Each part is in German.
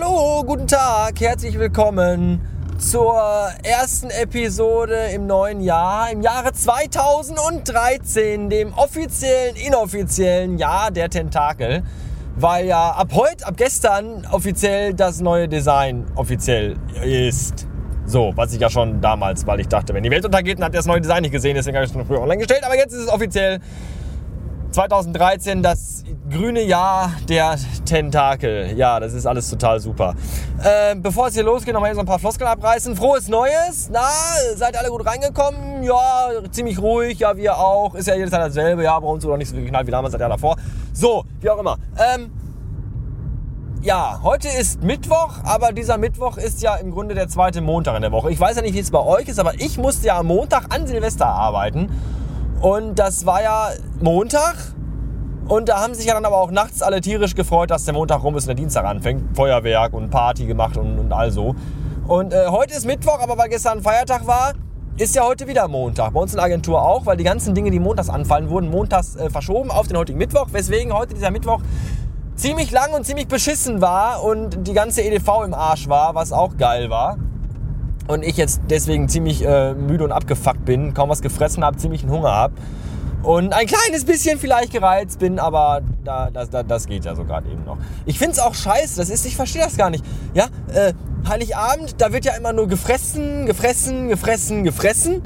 Hallo, guten Tag, herzlich willkommen zur ersten Episode im neuen Jahr, im Jahre 2013, dem offiziellen, inoffiziellen Jahr der Tentakel, weil ja ab heute, ab gestern offiziell das neue Design offiziell ist. So, was ich ja schon damals, weil ich dachte, wenn die Welt untergeht, dann hat er das neue Design nicht gesehen, deswegen habe ich es noch früher online gestellt, aber jetzt ist es offiziell 2013 das grüne Jahr der Tentakel. Ja, das ist alles total super. Äh, bevor es hier losgeht, noch mal so ein paar Floskeln abreißen. Frohes Neues. Na, seid alle gut reingekommen? Ja, ziemlich ruhig. Ja, wir auch. Ist ja jedes Jahr dasselbe. Ja, bei uns oder nicht so geknallt wie damals, das Jahr davor. So, wie auch immer. Ähm, ja, heute ist Mittwoch, aber dieser Mittwoch ist ja im Grunde der zweite Montag in der Woche. Ich weiß ja nicht, wie es bei euch ist, aber ich musste ja am Montag an Silvester arbeiten. Und das war ja Montag. Und da haben sich ja dann aber auch nachts alle tierisch gefreut, dass der Montag rum ist und der Dienstag anfängt. Feuerwerk und Party gemacht und, und all so. Und äh, heute ist Mittwoch, aber weil gestern Feiertag war, ist ja heute wieder Montag. Bei uns in der Agentur auch, weil die ganzen Dinge, die montags anfallen, wurden montags äh, verschoben auf den heutigen Mittwoch. Weswegen heute dieser Mittwoch ziemlich lang und ziemlich beschissen war und die ganze EDV im Arsch war, was auch geil war. Und ich jetzt deswegen ziemlich äh, müde und abgefuckt bin, kaum was gefressen habe, ziemlich einen Hunger habe und ein kleines bisschen vielleicht gereizt bin, aber da, das, das, das geht ja so gerade eben noch. Ich finde es auch scheiße, das ist, ich verstehe das gar nicht. Ja, äh, Heiligabend, da wird ja immer nur gefressen, gefressen, gefressen, gefressen.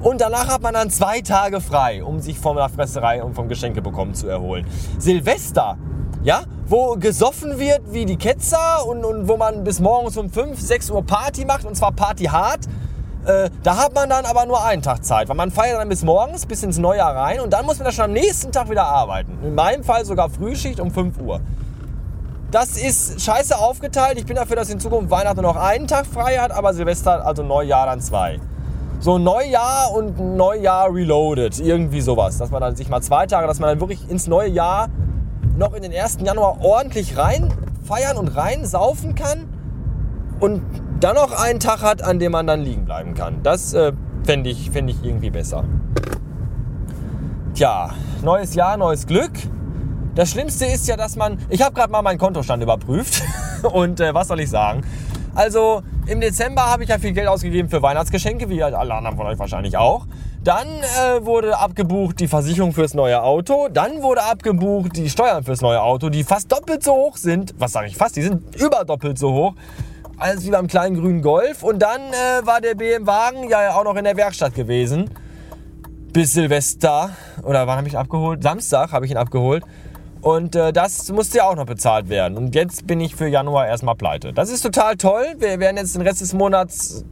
Und danach hat man dann zwei Tage frei, um sich von der Fresserei und vom Geschenke bekommen zu erholen. Silvester, ja, wo gesoffen wird wie die Ketzer und, und wo man bis morgens um 5, 6 Uhr Party macht und zwar Party hart äh, da hat man dann aber nur einen Tag Zeit, weil man feiert dann bis morgens, bis ins Neujahr rein und dann muss man dann schon am nächsten Tag wieder arbeiten. In meinem Fall sogar Frühschicht um 5 Uhr. Das ist scheiße aufgeteilt. Ich bin dafür, dass in Zukunft Weihnachten noch einen Tag frei hat, aber Silvester, also Neujahr, dann zwei. So Neujahr und Neujahr reloaded, irgendwie sowas. Dass man dann sich mal zwei Tage, dass man dann wirklich ins neue Jahr noch in den 1. Januar ordentlich rein feiern und rein saufen kann und dann noch einen Tag hat, an dem man dann liegen bleiben kann. Das äh, fände ich, fänd ich irgendwie besser. Tja, neues Jahr, neues Glück. Das Schlimmste ist ja, dass man. Ich habe gerade mal meinen Kontostand überprüft. Und äh, was soll ich sagen? Also im Dezember habe ich ja viel Geld ausgegeben für Weihnachtsgeschenke, wie alle anderen von euch wahrscheinlich auch. Dann äh, wurde abgebucht die Versicherung fürs neue Auto. Dann wurde abgebucht die Steuern fürs neue Auto, die fast doppelt so hoch sind. Was sage ich fast? Die sind überdoppelt so hoch alles wie beim kleinen grünen Golf. Und dann äh, war der BMW-Wagen ja auch noch in der Werkstatt gewesen. Bis Silvester. Oder wann habe ich ihn abgeholt? Samstag habe ich ihn abgeholt. Und äh, das musste ja auch noch bezahlt werden. Und jetzt bin ich für Januar erstmal pleite. Das ist total toll. Wir werden jetzt den Rest des Monats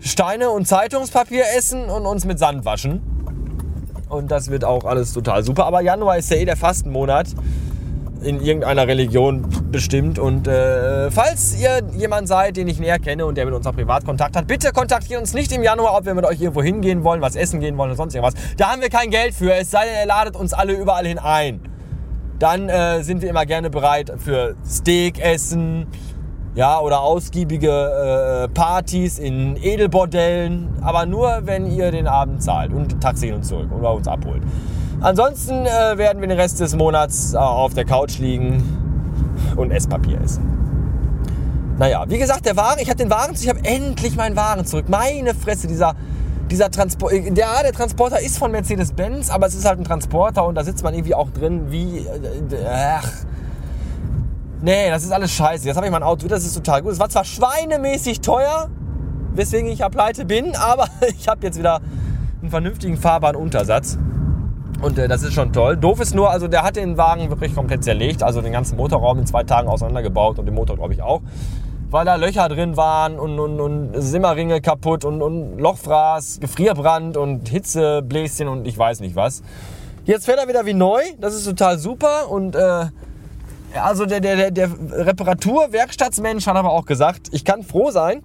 Steine und Zeitungspapier essen und uns mit Sand waschen. Und das wird auch alles total super. Aber Januar ist ja eh der Fastenmonat in irgendeiner Religion bestimmt. Und äh, falls ihr jemand seid, den ich näher kenne und der mit uns auch Privatkontakt hat, bitte kontaktiert uns nicht im Januar, ob wir mit euch irgendwo hingehen wollen, was essen gehen wollen oder sonst irgendwas. Da haben wir kein Geld für, es sei denn, ihr ladet uns alle überall hin ein. Dann äh, sind wir immer gerne bereit für Steak essen, ja, oder ausgiebige äh, Partys in Edelbordellen, aber nur, wenn ihr den Abend zahlt und Taxi hin und zurück oder uns abholt. Ansonsten äh, werden wir den Rest des Monats äh, auf der Couch liegen und Esspapier essen. Naja, wie gesagt, der Wagen, ich habe den Wagen, ich habe endlich meinen Wagen zurück. Meine Fresse, dieser, dieser Transporter, äh, ja, der Transporter ist von Mercedes-Benz, aber es ist halt ein Transporter und da sitzt man irgendwie auch drin wie, äh, ach, nee, das ist alles scheiße. Jetzt habe ich mein Auto, das ist total gut. Es war zwar schweinemäßig teuer, weswegen ich ja pleite bin, aber ich habe jetzt wieder einen vernünftigen fahrbaren Untersatz. Und äh, das ist schon toll. Doof ist nur, also der hat den Wagen wirklich komplett zerlegt, also den ganzen Motorraum in zwei Tagen auseinandergebaut und den Motor glaube ich auch. Weil da Löcher drin waren und, und, und Simmerringe kaputt und, und Lochfraß, Gefrierbrand und Hitzebläschen und ich weiß nicht was. Jetzt fährt er wieder wie neu, das ist total super und äh, also der, der, der Reparaturwerkstattsmensch hat aber auch gesagt, ich kann froh sein,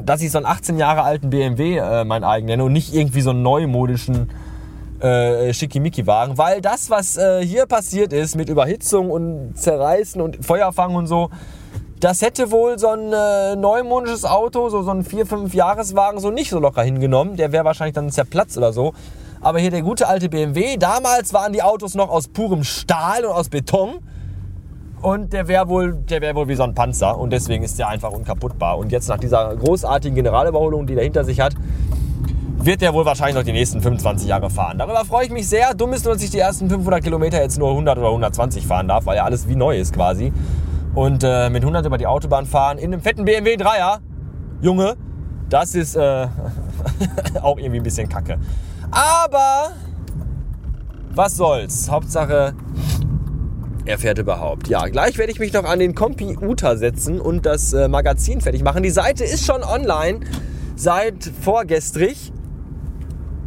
dass ich so einen 18 Jahre alten BMW äh, mein eigen nenne und nicht irgendwie so einen neumodischen äh, Schickimicki-Wagen, weil das, was äh, hier passiert ist mit Überhitzung und Zerreißen und Feuerfang und so, das hätte wohl so ein äh, neumodisches Auto, so, so ein 4-5 Jahreswagen so nicht so locker hingenommen. Der wäre wahrscheinlich dann zerplatzt oder so. Aber hier der gute alte BMW, damals waren die Autos noch aus purem Stahl und aus Beton. Und der wäre wohl, wär wohl wie so ein Panzer und deswegen ist der einfach unkaputtbar. Und jetzt nach dieser großartigen Generalüberholung, die der hinter sich hat, wird der wohl wahrscheinlich noch die nächsten 25 Jahre fahren. Darüber freue ich mich sehr. Dumm ist nur, dass ich die ersten 500 Kilometer jetzt nur 100 oder 120 fahren darf, weil ja alles wie neu ist quasi. Und äh, mit 100 über die Autobahn fahren in einem fetten BMW 3er, Junge, das ist äh, auch irgendwie ein bisschen kacke. Aber was soll's. Hauptsache, er fährt überhaupt. Ja, gleich werde ich mich noch an den Computer setzen und das äh, Magazin fertig machen. Die Seite ist schon online seit vorgestrig.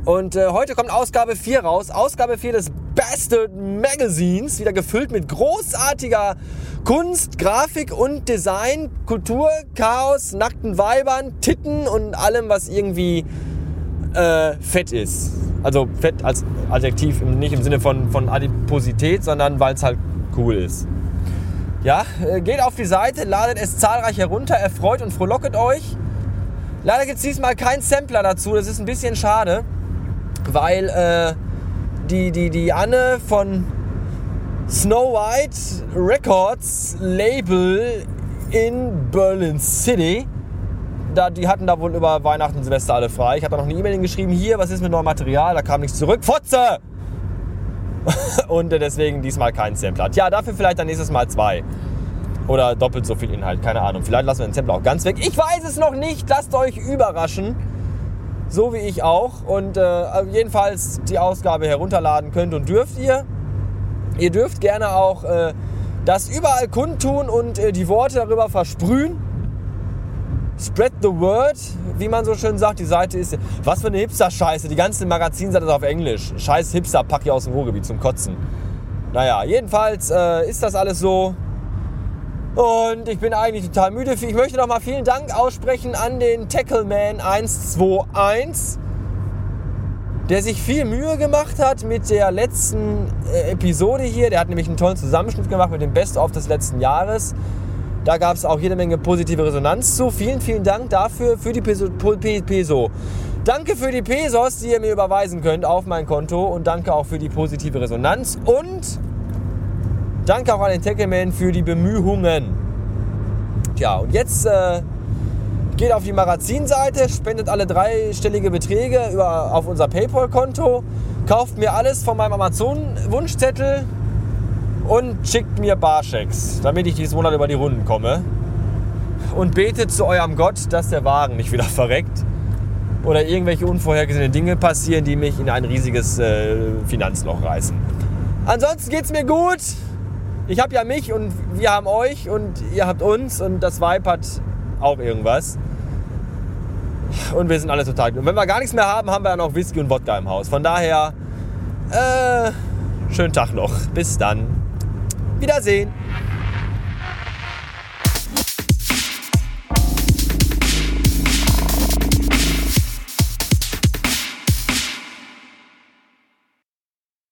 Und äh, heute kommt Ausgabe 4 raus. Ausgabe 4 des Bastard Magazines. Wieder gefüllt mit großartiger Kunst, Grafik und Design, Kultur, Chaos, nackten Weibern, Titten und allem, was irgendwie äh, fett ist. Also fett als Adjektiv, nicht im Sinne von, von Adiposität, sondern weil es halt cool ist. Ja, äh, geht auf die Seite, ladet es zahlreich herunter, erfreut und frohlocket euch. Leider gibt es diesmal keinen Sampler dazu, das ist ein bisschen schade, weil äh, die, die, die Anne von Snow White Records Label in Berlin City, da, die hatten da wohl über Weihnachten und Silvester alle frei. Ich habe da noch eine E-Mail geschrieben, hier, was ist mit neuem Material? Da kam nichts zurück. Fotze! und deswegen diesmal kein Sampler. Tja, dafür vielleicht dann nächstes Mal zwei. Oder doppelt so viel Inhalt, keine Ahnung. Vielleicht lassen wir den Sampler auch ganz weg. Ich weiß es noch nicht, lasst euch überraschen. So wie ich auch. Und äh, jedenfalls die Ausgabe herunterladen könnt und dürft ihr. Ihr dürft gerne auch äh, das überall kundtun und äh, die Worte darüber versprühen. Spread the word, wie man so schön sagt. Die Seite ist. Was für eine Hipster-Scheiße. Die ganze Magazinseite ist auf Englisch. Scheiß Hipster, pack ich aus dem Ruhrgebiet zum Kotzen. Naja, jedenfalls äh, ist das alles so. Und ich bin eigentlich total müde. Ich möchte noch mal vielen Dank aussprechen an den Tackleman 121, der sich viel Mühe gemacht hat mit der letzten äh, Episode hier. Der hat nämlich einen tollen Zusammenschnitt gemacht mit dem Best-of des letzten Jahres. Da gab es auch jede Menge positive Resonanz zu. Vielen, vielen Dank dafür, für die Peso. Peso. Danke für die Pesos, die ihr mir überweisen könnt auf mein Konto. Und danke auch für die positive Resonanz. Und danke auch an den Tackleman für die Bemühungen. Tja, und jetzt äh, geht auf die Magazinseite, spendet alle dreistellige Beträge über, auf unser PayPal-Konto, kauft mir alles von meinem Amazon-Wunschzettel und schickt mir Barchecks, damit ich diesen Monat über die Runden komme. Und betet zu eurem Gott, dass der Wagen nicht wieder verreckt oder irgendwelche unvorhergesehene Dinge passieren, die mich in ein riesiges äh, Finanzloch reißen. Ansonsten geht es mir gut. Ich habe ja mich und wir haben euch und ihr habt uns und das Vibe hat auch irgendwas. Und wir sind alle total. Und wenn wir gar nichts mehr haben, haben wir ja noch Whisky und Wodka im Haus. Von daher, äh, schönen Tag noch. Bis dann. Wiedersehen.